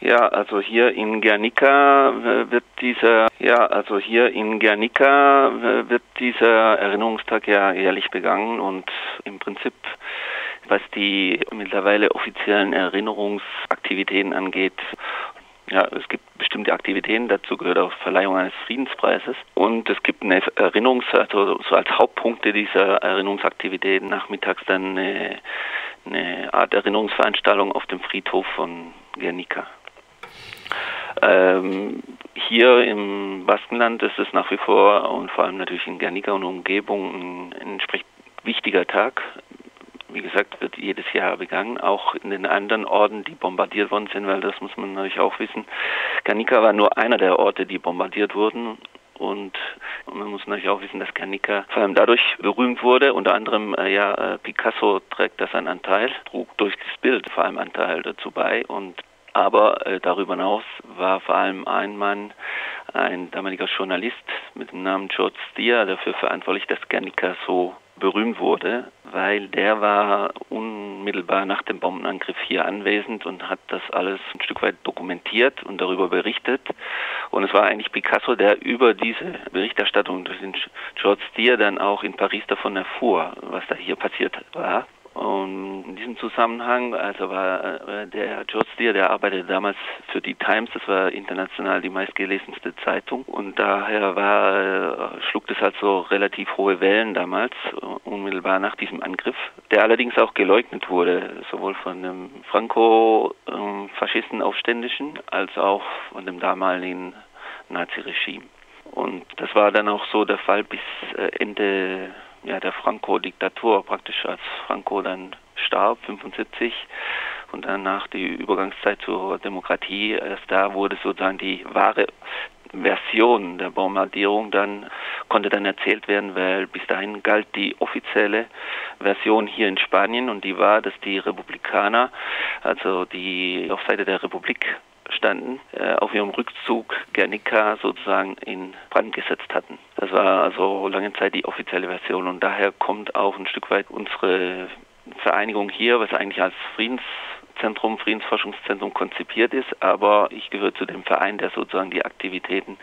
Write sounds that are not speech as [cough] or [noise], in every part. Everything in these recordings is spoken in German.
Ja, also hier in Guernica äh, wird dieser, ja, also hier in Guernica äh, wird dieser Erinnerungstag ja jährlich begangen und im Prinzip, was die mittlerweile offiziellen Erinnerungsaktivitäten angeht, ja, es gibt bestimmte Aktivitäten, dazu gehört auch Verleihung eines Friedenspreises und es gibt eine Erinnerungs-, also so als Hauptpunkte dieser Erinnerungsaktivitäten nachmittags dann eine, eine Art Erinnerungsveranstaltung auf dem Friedhof von Guernica. Ähm, hier im Baskenland ist es nach wie vor und vor allem natürlich in Guernica und Umgebung ein, entsprechend wichtiger Tag. Wie gesagt, wird jedes Jahr begangen, auch in den anderen Orten, die bombardiert worden sind, weil das muss man natürlich auch wissen. Guernica war nur einer der Orte, die bombardiert wurden und man muss natürlich auch wissen, dass Guernica vor allem dadurch berühmt wurde. Unter anderem, äh, ja, äh, Picasso trägt das einen Anteil, trug durch das Bild vor allem Anteil dazu bei. Und aber äh, darüber hinaus war vor allem ein Mann, ein damaliger Journalist mit dem Namen George Steer, dafür verantwortlich, dass Guernica so berühmt wurde, weil der war unmittelbar nach dem Bombenangriff hier anwesend und hat das alles ein Stück weit dokumentiert und darüber berichtet. Und es war eigentlich Picasso, der über diese Berichterstattung durch den George Steer dann auch in Paris davon erfuhr, was da hier passiert war. Und in diesem Zusammenhang, also war äh, der George Steer, der arbeitete damals für die Times, das war international die meistgelesenste Zeitung und daher war, äh, schlug das halt so relativ hohe Wellen damals, unmittelbar nach diesem Angriff, der allerdings auch geleugnet wurde, sowohl von dem Franco-Faschisten Aufständischen als auch von dem damaligen Naziregime. Und das war dann auch so der Fall bis äh, Ende ja, der Franco-Diktatur, praktisch als Franco dann starb, 75, und danach die Übergangszeit zur Demokratie, erst da wurde sozusagen die wahre Version der Bombardierung dann konnte dann erzählt werden, weil bis dahin galt die offizielle Version hier in Spanien und die war, dass die Republikaner, also die auf Seite der Republik standen, äh, auf ihrem Rückzug Guernica sozusagen in Brand gesetzt hatten. Das war also lange Zeit die offizielle Version und daher kommt auch ein Stück weit unsere Vereinigung hier, was eigentlich als Friedenszentrum, Friedensforschungszentrum konzipiert ist, aber ich gehöre zu dem Verein, der sozusagen die Aktivitäten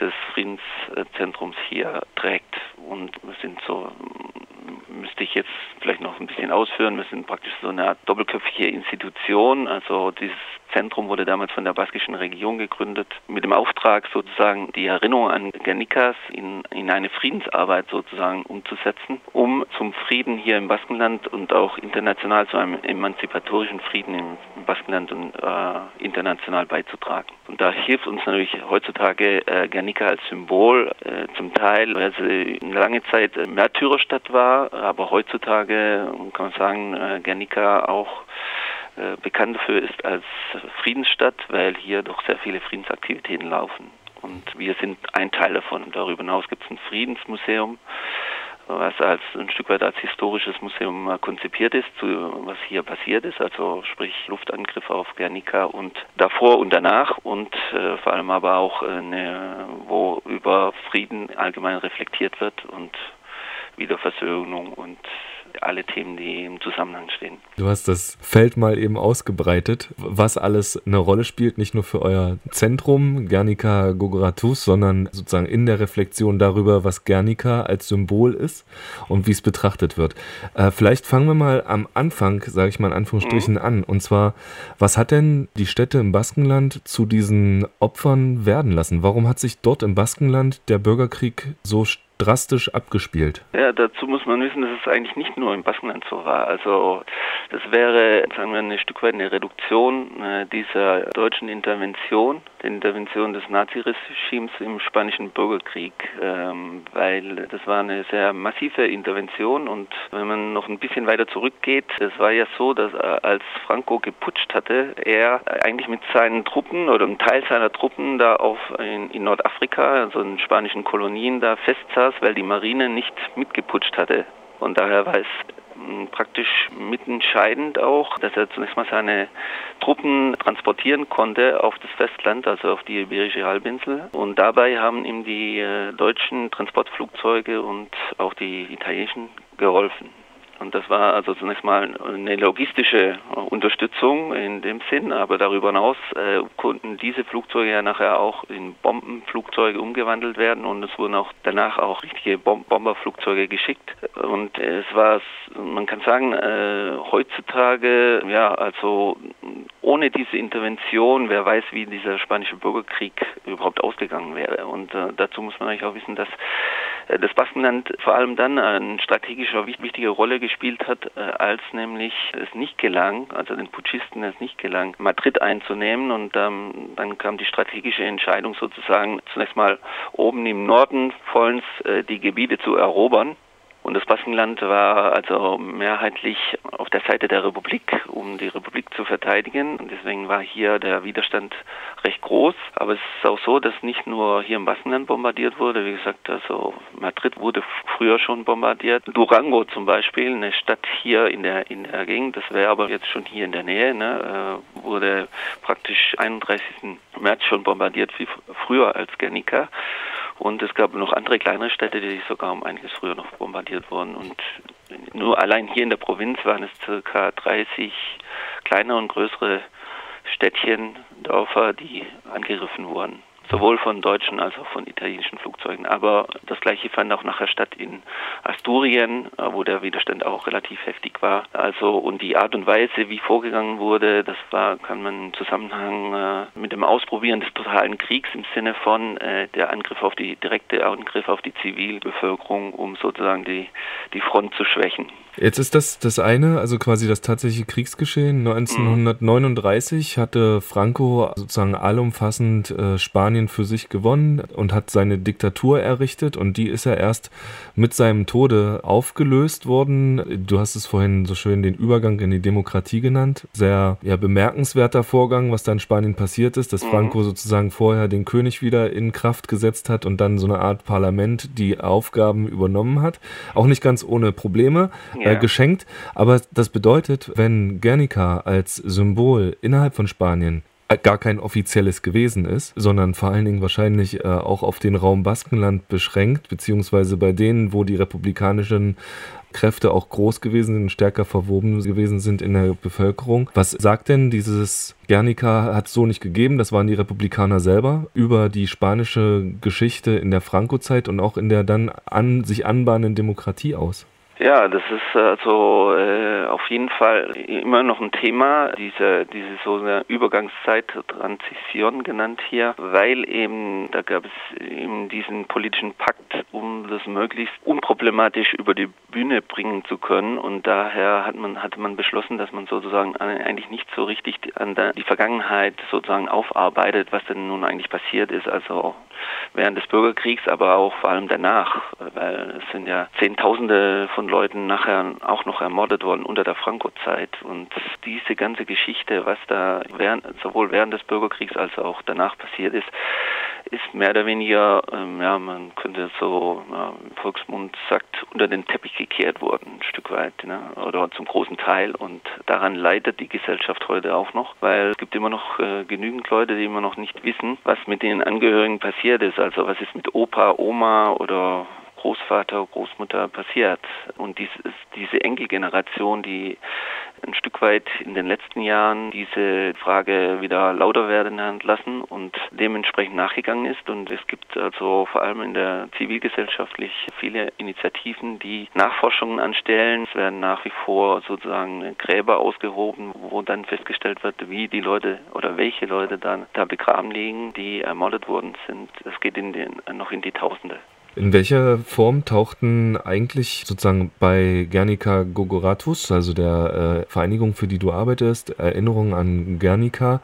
des Friedenszentrums hier trägt und wir sind so müsste ich jetzt vielleicht noch ein bisschen ausführen. Wir sind praktisch so eine Art doppelköpfige Institution. Also dieses Zentrum wurde damals von der baskischen Region gegründet, mit dem Auftrag sozusagen die Erinnerung an Guernicas in, in eine Friedensarbeit sozusagen umzusetzen, um zum Frieden hier im Baskenland und auch international zu einem emanzipatorischen Frieden im Baskenland und äh, international beizutragen. Und da hilft uns natürlich heutzutage äh, Guernica als Symbol, äh, zum Teil, weil sie lange Zeit Märtyrerstadt war, aber heutzutage kann man sagen, äh, Guernica auch äh, bekannt dafür ist als Friedensstadt, weil hier doch sehr viele Friedensaktivitäten laufen. Und wir sind ein Teil davon. Darüber hinaus gibt es ein Friedensmuseum, was als ein Stück weit als historisches Museum konzipiert ist, zu, was hier passiert ist, also sprich Luftangriffe auf Guernica und davor und danach und äh, vor allem aber auch eine, wo über Frieden allgemein reflektiert wird und Wiederversöhnung und alle Themen, die im Zusammenhang stehen. Du hast das Feld mal eben ausgebreitet, was alles eine Rolle spielt, nicht nur für euer Zentrum Guernica Gogoratus, sondern sozusagen in der Reflexion darüber, was Guernica als Symbol ist und wie es betrachtet wird. Äh, vielleicht fangen wir mal am Anfang, sage ich mal in Anführungsstrichen, mhm. an. Und zwar, was hat denn die Städte im Baskenland zu diesen Opfern werden lassen? Warum hat sich dort im Baskenland der Bürgerkrieg so stark drastisch abgespielt. Ja, dazu muss man wissen, dass es eigentlich nicht nur im Baskenland so war. Also das wäre, sagen wir, ein Stück weit eine Reduktion äh, dieser deutschen Intervention, der Intervention des Naziregimes im spanischen Bürgerkrieg, ähm, weil das war eine sehr massive Intervention und wenn man noch ein bisschen weiter zurückgeht, es war ja so, dass äh, als Franco geputscht hatte, er eigentlich mit seinen Truppen oder einem Teil seiner Truppen da auf in, in Nordafrika, also in spanischen Kolonien da festsaß saß, weil die Marine nicht mitgeputscht hatte. Und daher war es hm, praktisch mitentscheidend auch, dass er zunächst mal seine Truppen transportieren konnte auf das Festland, also auf die Iberische Halbinsel. Und dabei haben ihm die äh, deutschen Transportflugzeuge und auch die italienischen geholfen. Und das war also zunächst mal eine logistische Unterstützung in dem Sinn, aber darüber hinaus äh, konnten diese Flugzeuge ja nachher auch in Bombenflugzeuge umgewandelt werden und es wurden auch danach auch richtige Bom Bomberflugzeuge geschickt. Und es war, man kann sagen, äh, heutzutage, ja, also ohne diese Intervention, wer weiß, wie dieser spanische Bürgerkrieg überhaupt ausgegangen wäre. Und äh, dazu muss man eigentlich auch wissen, dass das Baskenland vor allem dann eine strategische wichtige Rolle gespielt hat, äh, als nämlich es nicht gelang, also den Putschisten es nicht gelang, Madrid einzunehmen. Und ähm, dann kam die strategische Entscheidung sozusagen zunächst mal oben im Norden vollends äh, die Gebiete zu erobern und das Baskenland war also mehrheitlich auf der Seite der Republik, um die Republik zu verteidigen. Und deswegen war hier der Widerstand recht groß. Aber es ist auch so, dass nicht nur hier im Baskenland bombardiert wurde. Wie gesagt, also Madrid wurde früher schon bombardiert. Durango zum Beispiel, eine Stadt hier in der, in der Gegend, das wäre aber jetzt schon hier in der Nähe, ne, äh, wurde praktisch 31. März schon bombardiert, wie früher als Guernica. Und es gab noch andere kleinere Städte, die sogar um einiges früher noch bombardiert wurden. Und nur allein hier in der Provinz waren es circa 30 kleine und größere Städtchen, Dörfer, die angegriffen wurden sowohl von deutschen als auch von italienischen Flugzeugen. Aber das gleiche fand auch nachher statt in Asturien, äh, wo der Widerstand auch relativ heftig war. Also und die Art und Weise, wie vorgegangen wurde, das war, kann man im Zusammenhang äh, mit dem Ausprobieren des totalen Kriegs im Sinne von äh, der Angriff auf die direkte Angriff auf die Zivilbevölkerung, um sozusagen die die Front zu schwächen. Jetzt ist das das eine, also quasi das tatsächliche Kriegsgeschehen. 1939 mhm. hatte Franco sozusagen allumfassend äh, Spanien für sich gewonnen und hat seine Diktatur errichtet und die ist ja erst mit seinem Tode aufgelöst worden. Du hast es vorhin so schön den Übergang in die Demokratie genannt. Sehr ja, bemerkenswerter Vorgang, was da in Spanien passiert ist, dass mhm. Franco sozusagen vorher den König wieder in Kraft gesetzt hat und dann so eine Art Parlament die Aufgaben übernommen hat. Auch nicht ganz ohne Probleme ja. äh, geschenkt. Aber das bedeutet, wenn Guernica als Symbol innerhalb von Spanien äh, gar kein offizielles gewesen ist, sondern vor allen Dingen wahrscheinlich äh, auch auf den Raum Baskenland beschränkt, beziehungsweise bei denen, wo die republikanischen Kräfte auch groß gewesen sind, stärker verwoben gewesen sind in der Bevölkerung. Was sagt denn dieses Guernica hat es so nicht gegeben, das waren die Republikaner selber, über die spanische Geschichte in der Franco-Zeit und auch in der dann an, sich anbahnenden Demokratie aus? Ja, das ist also äh, auf jeden Fall immer noch ein Thema, diese, diese so eine Übergangszeit, Transition genannt hier, weil eben, da gab es eben diesen politischen Pakt, um das möglichst unproblematisch über die Bühne bringen zu können. Und daher hat man, hatte man beschlossen, dass man sozusagen eigentlich nicht so richtig an der, die Vergangenheit sozusagen aufarbeitet, was denn nun eigentlich passiert ist, also während des Bürgerkriegs, aber auch vor allem danach, weil es sind ja Zehntausende von Leuten nachher auch noch ermordet worden unter der Franco-Zeit und diese ganze Geschichte, was da während, sowohl während des Bürgerkriegs als auch danach passiert ist, ist mehr oder weniger, ähm, ja, man könnte so ja, im Volksmund sagt, unter den Teppich gekehrt worden, ein Stück weit, ne? oder zum großen Teil. Und daran leidet die Gesellschaft heute auch noch, weil es gibt immer noch äh, genügend Leute, die immer noch nicht wissen, was mit den Angehörigen passiert ist. Also was ist mit Opa, Oma oder Großvater, Großmutter passiert. Und dies ist diese Enkelgeneration, die ein Stück weit in den letzten Jahren diese Frage wieder lauter werden lassen und dementsprechend nachgegangen ist. Und es gibt also vor allem in der zivilgesellschaftlich viele Initiativen, die Nachforschungen anstellen. Es werden nach wie vor sozusagen Gräber ausgehoben, wo dann festgestellt wird, wie die Leute oder welche Leute dann da begraben liegen, die ermordet worden sind. Es geht in den, noch in die Tausende. In welcher Form tauchten eigentlich sozusagen bei Guernica Gogoratus, also der äh, Vereinigung, für die du arbeitest, Erinnerungen an Guernica,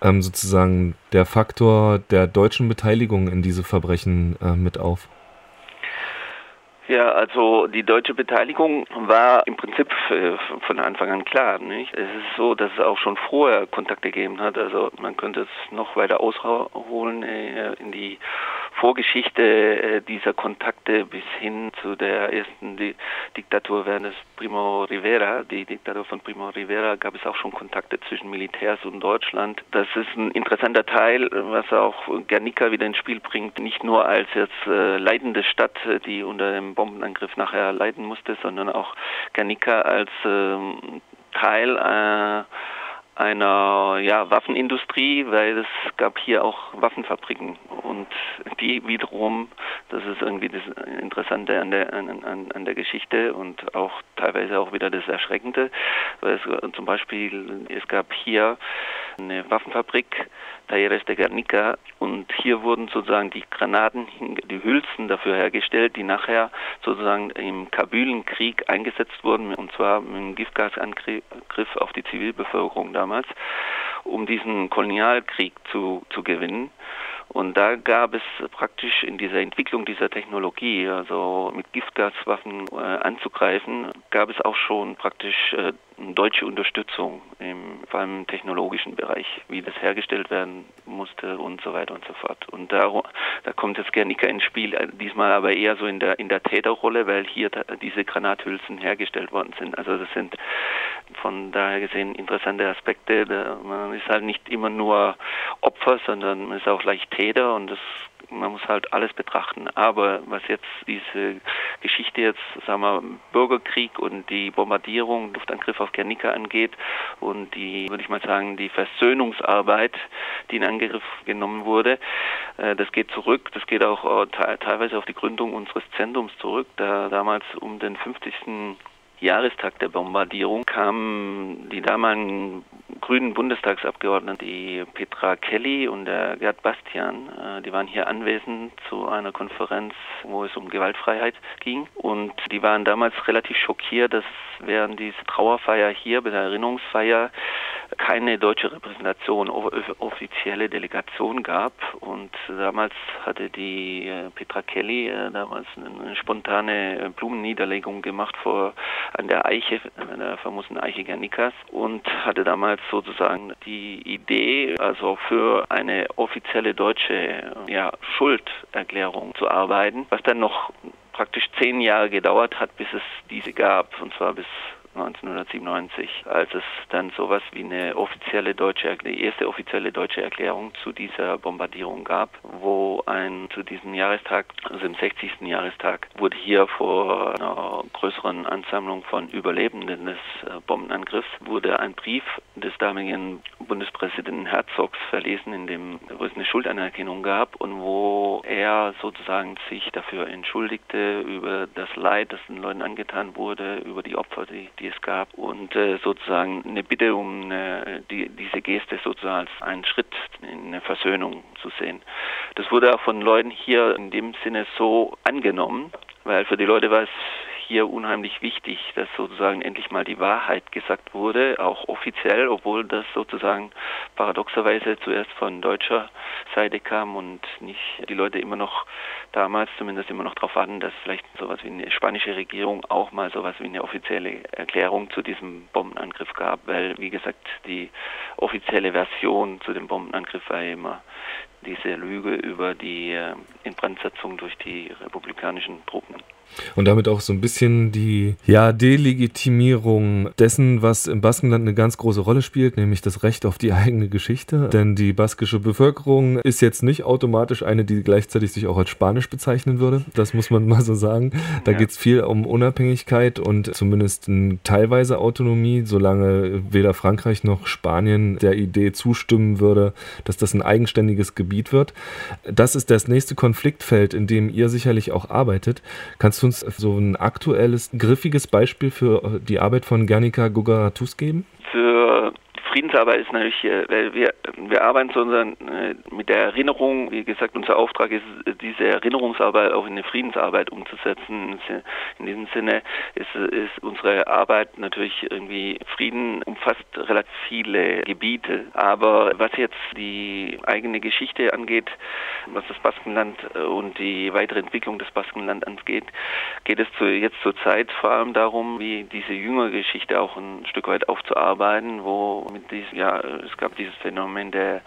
ähm, sozusagen der Faktor der deutschen Beteiligung in diese Verbrechen äh, mit auf? Ja, also die deutsche Beteiligung war im Prinzip äh, von Anfang an klar. Nicht? Es ist so, dass es auch schon vorher Kontakte gegeben hat. Also man könnte es noch weiter ausholen äh, in die Vorgeschichte äh, dieser Kontakte bis hin zu der ersten Di Diktatur während des Primo Rivera, die Diktatur von Primo Rivera, gab es auch schon Kontakte zwischen Militärs und Deutschland. Das ist ein interessanter Teil, was auch Guernica wieder ins Spiel bringt, nicht nur als jetzt äh, leidende Stadt, die unter dem Bombenangriff nachher leiden musste, sondern auch Guernica als äh, Teil äh, einer ja, Waffenindustrie, weil es gab hier auch Waffenfabriken. Und die wiederum, das ist irgendwie das Interessante an der, an, an der Geschichte und auch teilweise auch wieder das Erschreckende, weil es zum Beispiel, es gab hier eine Waffenfabrik, Talleres de Guernica, und hier wurden sozusagen die Granaten, die Hülsen dafür hergestellt, die nachher sozusagen im Kabülenkrieg eingesetzt wurden, und zwar mit einem Giftgasangriff auf die Zivilbevölkerung damals, um diesen Kolonialkrieg zu, zu gewinnen. Und da gab es praktisch in dieser Entwicklung dieser Technologie, also mit Giftgaswaffen äh, anzugreifen, gab es auch schon praktisch äh, deutsche Unterstützung, im, vor allem im technologischen Bereich, wie das hergestellt werden musste und so weiter und so fort. Und da, da kommt jetzt Guernica ins Spiel, äh, diesmal aber eher so in der, in der Täterrolle, weil hier diese Granathülsen hergestellt worden sind. Also das sind von daher gesehen interessante Aspekte. Man ist halt nicht immer nur Opfer, sondern man ist auch leicht Täter und das man muss halt alles betrachten. Aber was jetzt diese Geschichte jetzt, sagen wir, Bürgerkrieg und die Bombardierung, Luftangriff auf Guernica angeht und die, würde ich mal sagen, die Versöhnungsarbeit, die in Angriff genommen wurde, äh, das geht zurück. Das geht auch äh, teilweise auf die Gründung unseres Zentrums zurück, da damals um den 50. Jahrestag der Bombardierung kamen die damaligen grünen Bundestagsabgeordneten, die Petra Kelly und der Gerd Bastian, äh, die waren hier anwesend zu einer Konferenz, wo es um Gewaltfreiheit ging. Und die waren damals relativ schockiert, dass während dieser Trauerfeier hier, bei der Erinnerungsfeier, keine deutsche Repräsentation, offizielle Delegation gab. Und damals hatte die äh, Petra Kelly äh, damals eine spontane Blumenniederlegung gemacht vor an der Eiche, an der famosen Eiche Gernikas und hatte damals sozusagen die Idee, also für eine offizielle deutsche ja, Schulderklärung zu arbeiten, was dann noch praktisch zehn Jahre gedauert hat, bis es diese gab, und zwar bis 1997, als es dann sowas wie eine offizielle deutsche, die erste offizielle deutsche Erklärung zu dieser Bombardierung gab, wo ein zu diesem Jahrestag, also im 60. Jahrestag, wurde hier vor einer größeren Ansammlung von Überlebenden des äh, Bombenangriffs wurde ein Brief des damaligen Bundespräsidenten Herzogs verlesen, in dem es eine Schuldanerkennung gab und wo er sozusagen sich dafür entschuldigte über das Leid, das den Leuten angetan wurde, über die Opfer, die die es gab und äh, sozusagen eine Bitte um eine, die, diese Geste sozusagen als einen Schritt in eine Versöhnung zu sehen. Das wurde auch von Leuten hier in dem Sinne so angenommen, weil für die Leute war es hier unheimlich wichtig, dass sozusagen endlich mal die Wahrheit gesagt wurde, auch offiziell, obwohl das sozusagen paradoxerweise zuerst von deutscher Seite kam und nicht die Leute immer noch damals zumindest immer noch darauf warten, dass vielleicht sowas wie eine spanische Regierung auch mal sowas wie eine offizielle Erklärung zu diesem Bombenangriff gab, weil wie gesagt die offizielle Version zu dem Bombenangriff war ja immer diese Lüge über die äh, Inbrandsetzung durch die republikanischen Truppen. Und damit auch so ein bisschen die ja, Delegitimierung dessen, was im Baskenland eine ganz große Rolle spielt, nämlich das Recht auf die eigene Geschichte. Denn die baskische Bevölkerung ist jetzt nicht automatisch eine, die gleichzeitig sich auch als spanisch bezeichnen würde. Das muss man [laughs] mal so sagen. Da ja. geht es viel um Unabhängigkeit und zumindest teilweise Autonomie, solange weder Frankreich noch Spanien der Idee zustimmen würde, dass das ein eigenständiges Gebiet wird. Das ist das nächste Konfliktfeld, in dem ihr sicherlich auch arbeitet. Kannst Kannst du uns so ein aktuelles, griffiges Beispiel für die Arbeit von Gernika Gugaratus geben? Für Friedensarbeit ist natürlich, äh, wir, wir arbeiten so unseren, äh, mit der Erinnerung, wie gesagt, unser Auftrag ist, diese Erinnerungsarbeit auch in eine Friedensarbeit umzusetzen. In diesem Sinne ist, ist unsere Arbeit natürlich irgendwie, Frieden umfasst relativ viele Gebiete, aber was jetzt die eigene Geschichte angeht, was das Baskenland und die weitere Entwicklung des Baskenland angeht, geht es zu, jetzt zur Zeit vor allem darum, wie diese jüngere Geschichte auch ein Stück weit aufzuarbeiten, wo mit diesem, ja, es gab dieses Phänomen der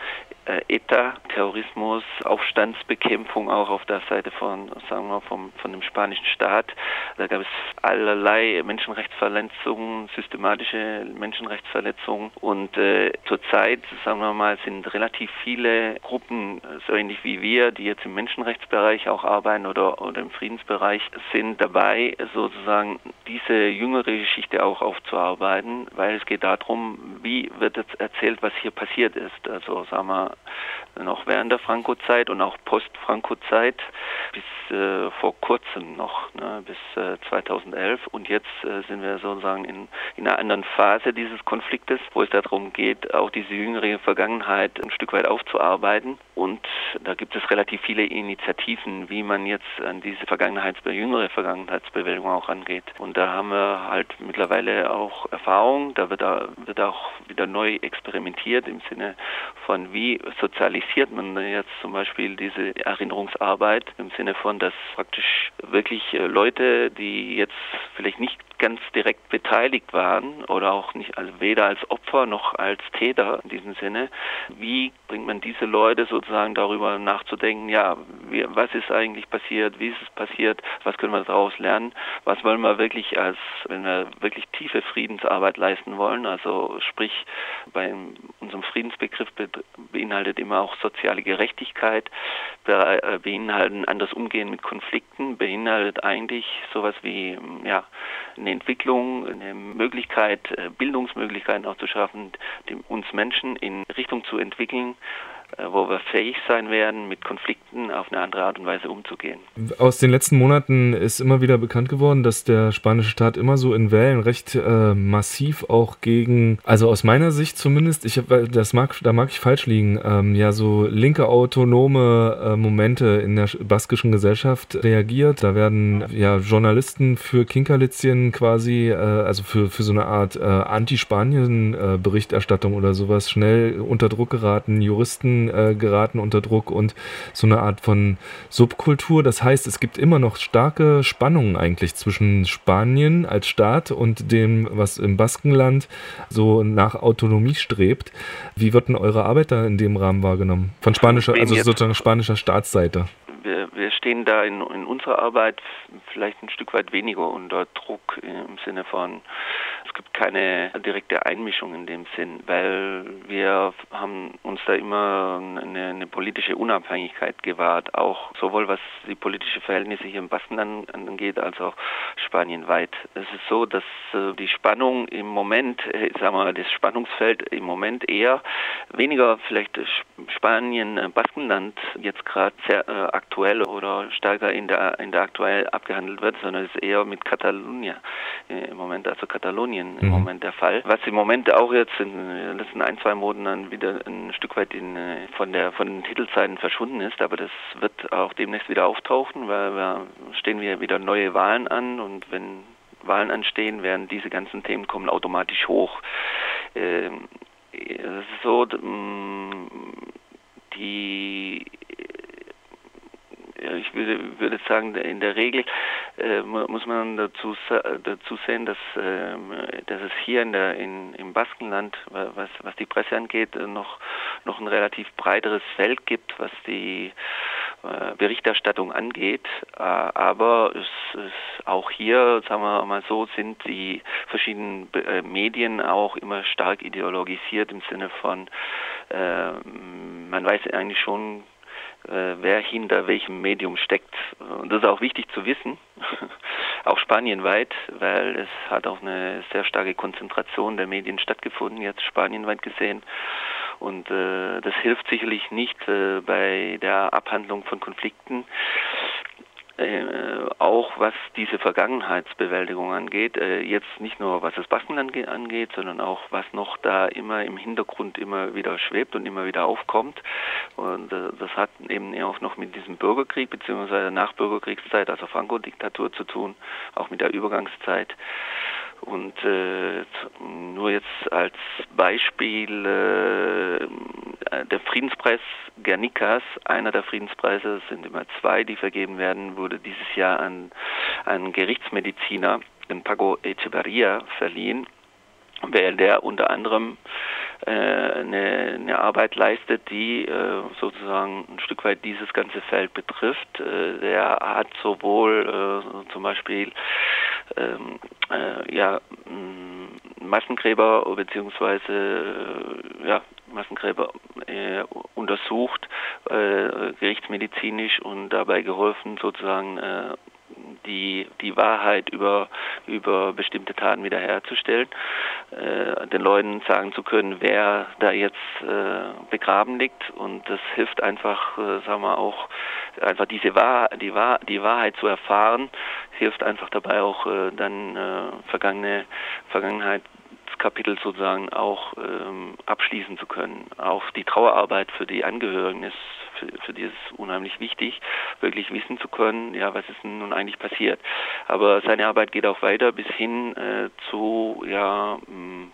ETA, Terrorismus, Aufstandsbekämpfung auch auf der Seite von, sagen wir, vom, von dem spanischen Staat. Da gab es allerlei Menschenrechtsverletzungen, systematische Menschenrechtsverletzungen und äh, zurzeit, sagen wir mal, sind relativ viele Gruppen, so ähnlich wie wir, die jetzt im Menschenrechtsbereich auch arbeiten oder, oder im Friedensbereich, sind dabei, sozusagen diese jüngere Geschichte auch aufzuarbeiten, weil es geht darum, wie wird jetzt erzählt, was hier passiert ist. Also sagen wir noch während der Franco-Zeit und auch Post-Franco-Zeit bis äh, vor kurzem noch, ne, bis äh, 2011. Und jetzt äh, sind wir sozusagen in, in einer anderen Phase dieses Konfliktes, wo es darum geht, auch diese jüngere Vergangenheit ein Stück weit aufzuarbeiten. Und da gibt es relativ viele Initiativen, wie man jetzt an diese Vergangenheits jüngere Vergangenheitsbewältigung auch angeht. Und da haben wir halt mittlerweile auch Erfahrung. Da wird, da wird auch wieder neu experimentiert im Sinne von, wie sozialisiert man jetzt zum Beispiel diese Erinnerungsarbeit im Sinne von, dass praktisch wirklich äh, Leute, die jetzt vielleicht nicht ganz direkt beteiligt waren oder auch nicht also weder als Opfer noch als Täter in diesem Sinne. Wie bringt man diese Leute sozusagen darüber nachzudenken, ja, wie, was ist eigentlich passiert, wie ist es passiert, was können wir daraus lernen, was wollen wir wirklich als, wenn wir wirklich tiefe Friedensarbeit leisten wollen, also sprich bei unserem Friedensbegriff beinhaltet immer auch soziale Gerechtigkeit, äh, beinhaltet anderes Umgehen mit Konflikten, beinhaltet eigentlich sowas wie ja, eine Entwicklung, eine Möglichkeit, äh, Bildungsmöglichkeiten auch zu schaffen, uns Menschen in Richtung zu entwickeln, wo wir fähig sein werden, mit Konflikten auf eine andere Art und Weise umzugehen. Aus den letzten Monaten ist immer wieder bekannt geworden, dass der spanische Staat immer so in Wellen recht äh, massiv auch gegen, also aus meiner Sicht zumindest, ich das mag, da mag ich falsch liegen, ähm, ja so linke autonome äh, Momente in der baskischen Gesellschaft reagiert. Da werden ja Journalisten für Kinkerlitzchen quasi, äh, also für, für so eine Art äh, Anti-Spanien-Berichterstattung oder sowas schnell unter Druck geraten, Juristen äh, geraten unter Druck und so eine Art von Subkultur. Das heißt, es gibt immer noch starke Spannungen eigentlich zwischen Spanien als Staat und dem, was im Baskenland so nach Autonomie strebt. Wie wird denn eure Arbeit da in dem Rahmen wahrgenommen? Von spanischer, also sozusagen spanischer Staatsseite wir, wir stehen da in, in unserer Arbeit vielleicht ein Stück weit weniger unter Druck im Sinne von, es gibt keine direkte Einmischung in dem Sinn, weil wir haben uns da immer eine, eine politische Unabhängigkeit gewahrt, auch sowohl was die politischen Verhältnisse hier im Baskenland angeht, als auch spanienweit. Es ist so, dass äh, die Spannung im Moment, äh, sagen wir, das Spannungsfeld im Moment eher weniger vielleicht Spanien, äh, Baskenland jetzt gerade sehr aktuell oder stärker in der in der aktuell abgehandelt wird, sondern es ist eher mit Katalonien im Moment, also Katalonien im mhm. Moment der Fall. Was im Moment auch jetzt in den letzten ein, zwei Monaten wieder ein Stück weit in, äh, von der von den Titelzeiten verschwunden ist, aber das wird auch demnächst wieder auftauchen, weil wir stehen wir wieder neue Wahlen an und wenn Wahlen anstehen, werden diese ganzen Themen kommen automatisch hoch. Ähm, es ist so, die ich würde, würde sagen, in der Regel äh, muss man dazu, dazu sehen, dass, äh, dass es hier in der, in, im Baskenland, was, was die Presse angeht, noch, noch ein relativ breiteres Feld gibt, was die äh, Berichterstattung angeht. Äh, aber es ist auch hier, sagen wir mal so, sind die verschiedenen äh, Medien auch immer stark ideologisiert im Sinne von, äh, man weiß eigentlich schon äh, wer hinter welchem Medium steckt. Und das ist auch wichtig zu wissen, [laughs] auch spanienweit, weil es hat auch eine sehr starke Konzentration der Medien stattgefunden, jetzt spanienweit gesehen. Und äh, das hilft sicherlich nicht äh, bei der Abhandlung von Konflikten äh, auch was diese Vergangenheitsbewältigung angeht, äh, jetzt nicht nur was das Baskenland angeht, sondern auch was noch da immer im Hintergrund immer wieder schwebt und immer wieder aufkommt. Und äh, das hat eben auch noch mit diesem Bürgerkrieg bzw. Nachbürgerkriegszeit, also Franco-Diktatur zu tun, auch mit der Übergangszeit. Und äh, nur jetzt als Beispiel äh, der Friedenspreis Gernikas, einer der Friedenspreise, es sind immer zwei, die vergeben werden, wurde dieses Jahr an einen Gerichtsmediziner, den Pago Echeverria, verliehen, weil der unter anderem äh, eine, eine, Arbeit leistet, die äh, sozusagen ein Stück weit dieses ganze Feld betrifft. Äh, der hat sowohl äh, zum Beispiel ähm, äh, ja, Massengräber beziehungsweise ja, Massengräber äh, untersucht, äh, gerichtsmedizinisch und dabei geholfen, sozusagen äh, die, die Wahrheit über, über bestimmte Taten wiederherzustellen, äh, den Leuten sagen zu können, wer da jetzt äh, begraben liegt. Und das hilft einfach, äh, sagen wir auch, einfach diese Wahr, die, Wahr, die Wahrheit zu erfahren, hilft einfach dabei auch äh, dann äh, vergangene Vergangenheit Kapitel sozusagen auch ähm, abschließen zu können. Auch die Trauerarbeit für die Angehörigen ist für, für die ist unheimlich wichtig, wirklich wissen zu können, ja, was ist nun eigentlich passiert. Aber seine Arbeit geht auch weiter bis hin äh, zu ja mm,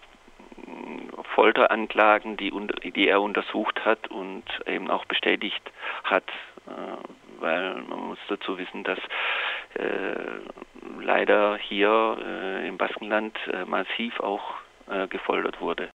Folteranklagen, die, die er untersucht hat und eben auch bestätigt hat, äh, weil man muss dazu wissen, dass äh, leider hier äh, im Baskenland äh, massiv auch äh, gefoltert wurde.